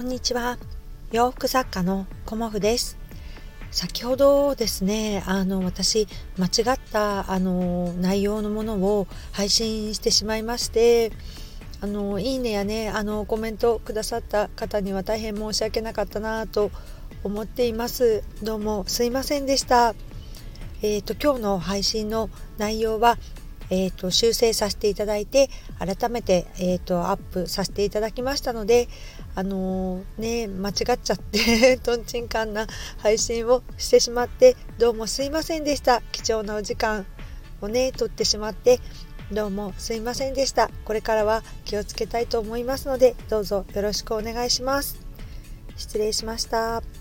こんにちは。洋服作家のコモフです。先ほどですねあの私間違ったあの内容のものを配信してしまいましてあのいいねやねあのコメントくださった方には大変申し訳なかったなと思っています。どうもすいませんでした。えっ、ー、と今日の配信の内容はえーと、修正させていただいて改めて、えーと、アップさせていただきましたのであのー、ね間違っちゃって とんちんかんな配信をしてしまってどうもすいませんでした。貴重なお時間をね取ってしまってどうもすいませんでした。これからは気をつけたいと思いますのでどうぞよろしくお願いします。失礼しました。